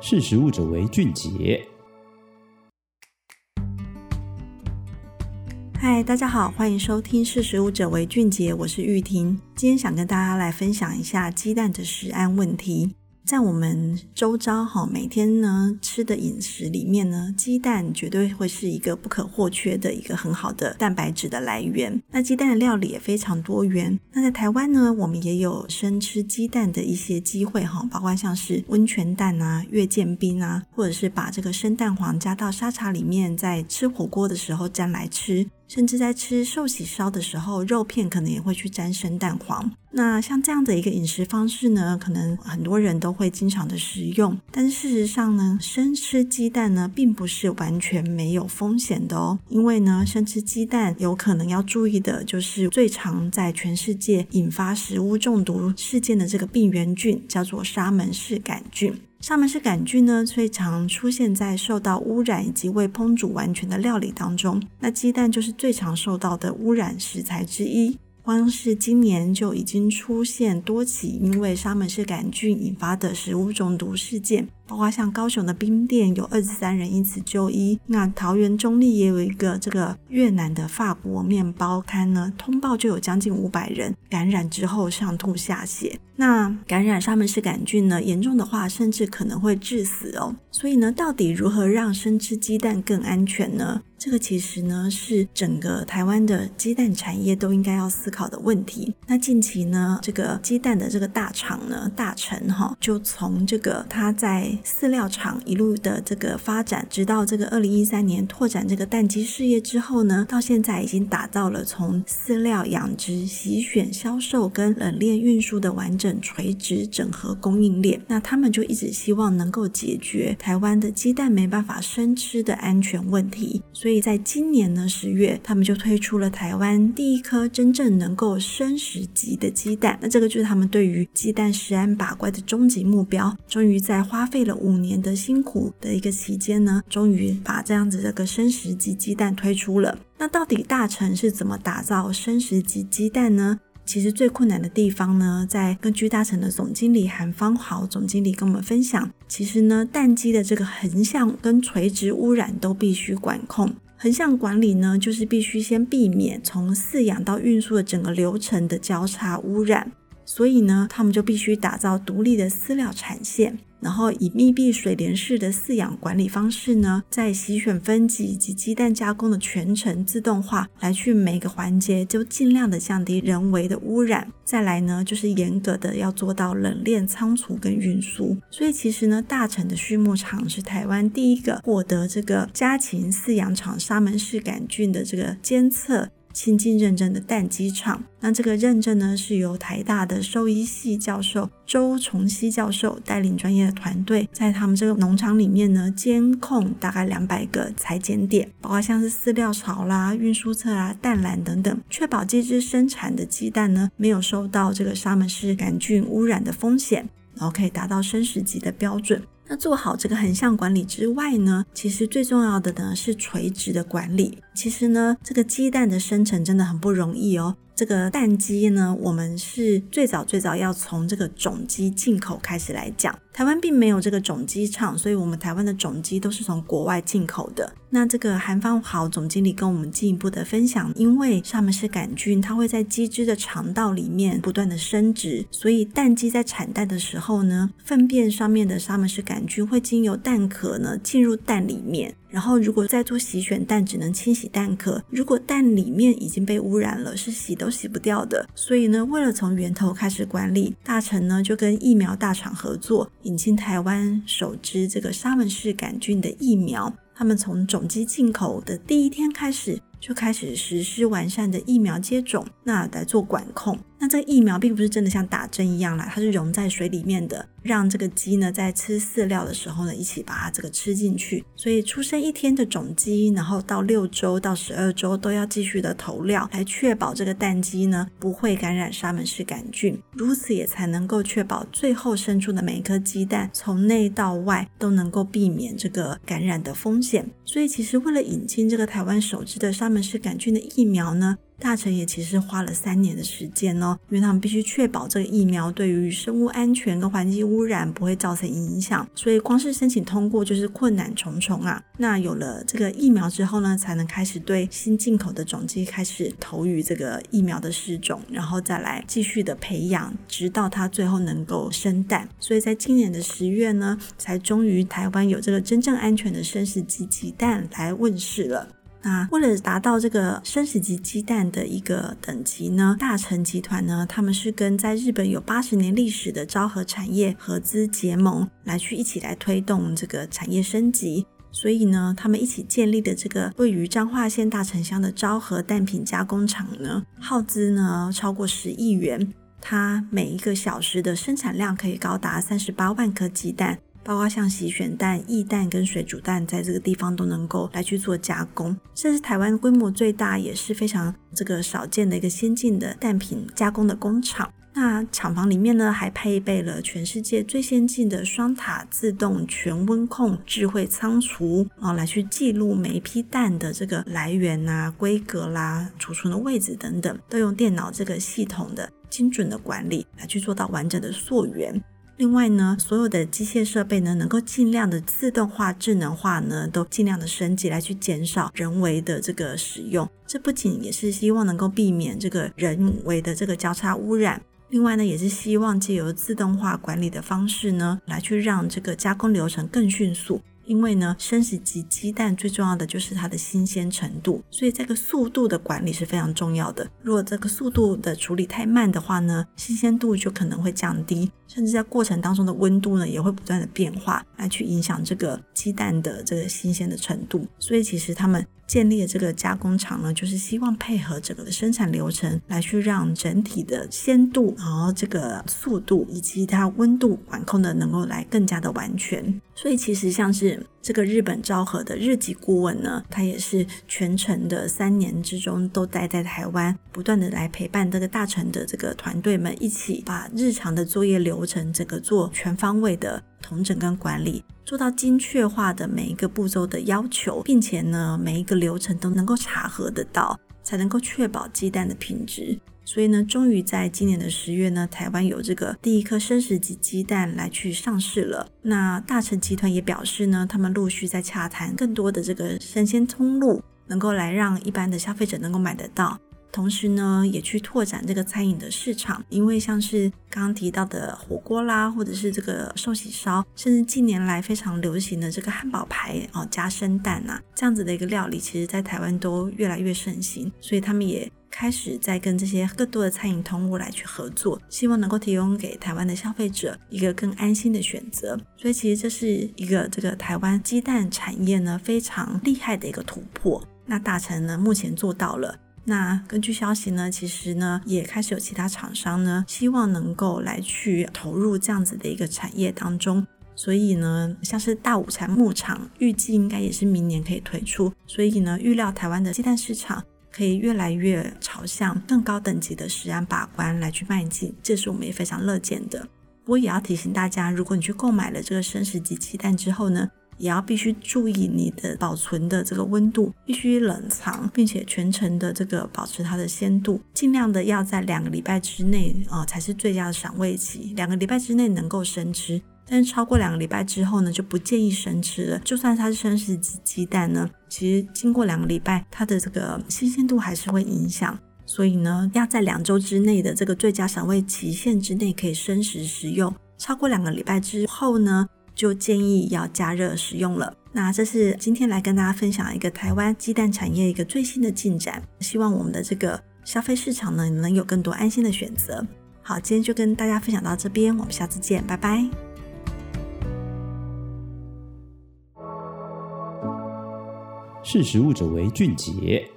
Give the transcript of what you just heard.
识时务者为俊杰。嗨，大家好，欢迎收听《识时务者为俊杰》，我是玉婷。今天想跟大家来分享一下鸡蛋的食安问题。在我们周遭哈，每天呢吃的饮食里面呢，鸡蛋绝对会是一个不可或缺的一个很好的蛋白质的来源。那鸡蛋的料理也非常多元。那在台湾呢，我们也有生吃鸡蛋的一些机会哈，包括像是温泉蛋啊、月见冰啊，或者是把这个生蛋黄加到沙茶里面，在吃火锅的时候沾来吃。甚至在吃寿喜烧的时候，肉片可能也会去沾生蛋黄。那像这样的一个饮食方式呢，可能很多人都会经常的食用。但事实上呢，生吃鸡蛋呢，并不是完全没有风险的哦。因为呢，生吃鸡蛋有可能要注意的就是最常在全世界引发食物中毒事件的这个病原菌，叫做沙门氏杆菌。沙门氏杆菌呢，最常出现在受到污染以及未烹煮完全的料理当中。那鸡蛋就是最常受到的污染食材之一。光是今年就已经出现多起因为沙门氏杆菌引发的食物中毒事件。包括像高雄的冰店有二十三人因此就医，那桃园中坜也有一个这个越南的法国面包摊呢，通报就有将近五百人感染之后上吐下泻。那感染沙门氏杆菌呢，严重的话甚至可能会致死哦。所以呢，到底如何让生吃鸡蛋更安全呢？这个其实呢是整个台湾的鸡蛋产业都应该要思考的问题。那近期呢，这个鸡蛋的这个大厂呢，大成哈，就从这个他在饲料厂一路的这个发展，直到这个二零一三年拓展这个蛋鸡事业之后呢，到现在已经打造了从饲料养殖、洗选、销售跟冷链运输的完整垂直整合供应链。那他们就一直希望能够解决台湾的鸡蛋没办法生吃的安全问题，所以在今年呢十月，他们就推出了台湾第一颗真正能够生食级的鸡蛋。那这个就是他们对于鸡蛋食安把关的终极目标。终于在花费了五年的辛苦的一个期间呢，终于把这样子这个生食级鸡蛋推出了。那到底大成是怎么打造生食级鸡蛋呢？其实最困难的地方呢，在根据大成的总经理韩方豪总经理跟我们分享，其实呢，蛋鸡的这个横向跟垂直污染都必须管控。横向管理呢，就是必须先避免从饲养到运输的整个流程的交叉污染。所以呢，他们就必须打造独立的饲料产线，然后以密闭水帘式的饲养管理方式呢，在洗选分级以及鸡蛋加工的全程自动化，来去每个环节就尽量的降低人为的污染。再来呢，就是严格的要做到冷链仓储跟运输。所以其实呢，大成的畜牧场是台湾第一个获得这个家禽饲养场沙门氏杆菌的这个监测。清净认证的蛋鸡场，那这个认证呢，是由台大的兽医系教授周崇熙教授带领专业的团队，在他们这个农场里面呢，监控大概两百个采检点，包括像是饲料槽啦、运输册啦、蛋篮等等，确保这只生产的鸡蛋呢，没有受到这个沙门氏杆菌污染的风险，然后可以达到生食级的标准。那做好这个横向管理之外呢，其实最重要的呢是垂直的管理。其实呢，这个鸡蛋的生成真的很不容易哦。这个蛋鸡呢，我们是最早最早要从这个种鸡进口开始来讲。台湾并没有这个种鸡场，所以我们台湾的种鸡都是从国外进口的。那这个韩方豪总经理跟我们进一步的分享，因为沙门氏杆菌它会在鸡只的肠道里面不断的生殖，所以蛋鸡在产蛋的时候呢，粪便上面的沙门氏杆菌会经由蛋壳呢进入蛋里面。然后，如果再做洗选蛋，只能清洗蛋壳。如果蛋里面已经被污染了，是洗都洗不掉的。所以呢，为了从源头开始管理，大成呢就跟疫苗大厂合作，引进台湾首支这个沙门氏杆菌的疫苗。他们从种鸡进口的第一天开始，就开始实施完善的疫苗接种，那来做管控。那这个疫苗并不是真的像打针一样啦，它是溶在水里面的，让这个鸡呢在吃饲料的时候呢，一起把它这个吃进去。所以出生一天的种鸡，然后到六周到十二周都要继续的投料，来确保这个蛋鸡呢不会感染沙门氏杆菌，如此也才能够确保最后生出的每一颗鸡蛋从内到外都能够避免这个感染的风险。所以其实为了引进这个台湾首支的沙门氏杆菌的疫苗呢，大臣也其实花了三年的时间哦，因为他们必须确保这个疫苗对于生物安全跟环境污染不会造成影响，所以光是申请通过就是困难重重啊。那有了这个疫苗之后呢，才能开始对新进口的种鸡开始投予这个疫苗的试种，然后再来继续的培养，直到它最后能够生蛋。所以在今年的十月呢，才终于台湾有这个真正安全的生食鸡鸡蛋来问世了。那为了达到这个生死级鸡蛋的一个等级呢，大成集团呢，他们是跟在日本有八十年历史的昭和产业合资结盟，来去一起来推动这个产业升级。所以呢，他们一起建立的这个位于彰化县大城乡的昭和蛋品加工厂呢，耗资呢超过十亿元，它每一个小时的生产量可以高达三十八万颗鸡蛋。包括像洗选蛋、液蛋跟水煮蛋，在这个地方都能够来去做加工。这是台湾规模最大，也是非常这个少见的一个先进的蛋品加工的工厂。那厂房里面呢，还配备了全世界最先进的双塔自动全温控智慧仓储，啊来去记录每一批蛋的这个来源啊、规格啦、储存的位置等等，都用电脑这个系统的精准的管理来去做到完整的溯源。另外呢，所有的机械设备呢，能够尽量的自动化、智能化呢，都尽量的升级来去减少人为的这个使用。这不仅也是希望能够避免这个人为的这个交叉污染，另外呢，也是希望借由自动化管理的方式呢，来去让这个加工流程更迅速。因为呢，生食级鸡蛋最重要的就是它的新鲜程度，所以这个速度的管理是非常重要的。如果这个速度的处理太慢的话呢，新鲜度就可能会降低，甚至在过程当中的温度呢也会不断的变化，来去影响这个鸡蛋的这个新鲜的程度。所以其实他们建立的这个加工厂呢，就是希望配合整个的生产流程，来去让整体的鲜度，然后这个速度以及它温度管控的能够来更加的完全。所以其实像是这个日本昭和的日籍顾问呢，他也是全程的三年之中都待在台湾，不断的来陪伴这个大成的这个团队们一起把日常的作业流程整个做全方位的统整跟管理，做到精确化的每一个步骤的要求，并且呢每一个流程都能够查核得到，才能够确保鸡蛋的品质。所以呢，终于在今年的十月呢，台湾有这个第一颗生食级鸡蛋来去上市了。那大成集团也表示呢，他们陆续在洽谈更多的这个生鲜通路，能够来让一般的消费者能够买得到。同时呢，也去拓展这个餐饮的市场，因为像是刚刚提到的火锅啦，或者是这个寿喜烧，甚至近年来非常流行的这个汉堡排哦，加生蛋啊，这样子的一个料理，其实在台湾都越来越盛行，所以他们也。开始在跟这些更多的餐饮通路来去合作，希望能够提供给台湾的消费者一个更安心的选择。所以其实这是一个这个台湾鸡蛋产业呢非常厉害的一个突破。那大成呢目前做到了。那根据消息呢，其实呢也开始有其他厂商呢希望能够来去投入这样子的一个产业当中。所以呢，像是大武产牧场预计应该也是明年可以推出。所以呢，预料台湾的鸡蛋市场。可以越来越朝向更高等级的食安把关来去迈进，这是我们也非常乐见的。不过也要提醒大家，如果你去购买了这个生食级鸡蛋之后呢，也要必须注意你的保存的这个温度，必须冷藏，并且全程的这个保持它的鲜度，尽量的要在两个礼拜之内啊、才是最佳的赏味期，两个礼拜之内能够生吃。但是超过两个礼拜之后呢，就不建议生吃了。就算它是生食级鸡蛋呢，其实经过两个礼拜，它的这个新鲜度还是会影响。所以呢，要在两周之内的这个最佳赏味期限之内可以生食食用。超过两个礼拜之后呢，就建议要加热食用了。那这是今天来跟大家分享一个台湾鸡蛋产业一个最新的进展。希望我们的这个消费市场呢，能有更多安心的选择。好，今天就跟大家分享到这边，我们下次见，拜拜。识时务者为俊杰。